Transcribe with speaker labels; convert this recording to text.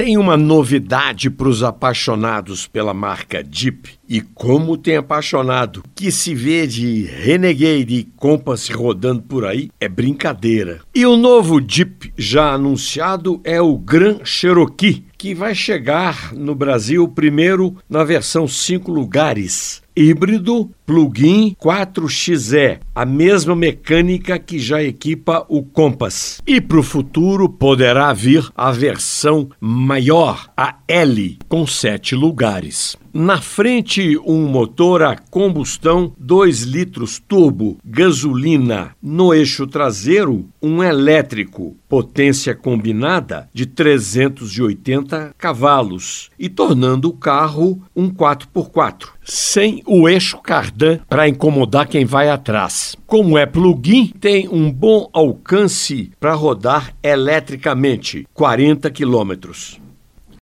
Speaker 1: Tem uma novidade para os apaixonados pela marca Jeep. E como tem apaixonado que se vê de Renegade e Compass rodando por aí é brincadeira. E o novo Jeep já anunciado é o Grand Cherokee, que vai chegar no Brasil primeiro na versão 5 lugares híbrido plug-in 4XE, a mesma mecânica que já equipa o Compass. E para o futuro poderá vir a versão maior, a L, com sete lugares. Na frente, um motor a combustão 2 litros turbo, gasolina. No eixo traseiro, um elétrico, potência combinada de 380 cavalos, e tornando o carro um 4x4, sem o eixo cardan para incomodar quem vai atrás. Como é plug-in, tem um bom alcance para rodar eletricamente, 40 quilômetros.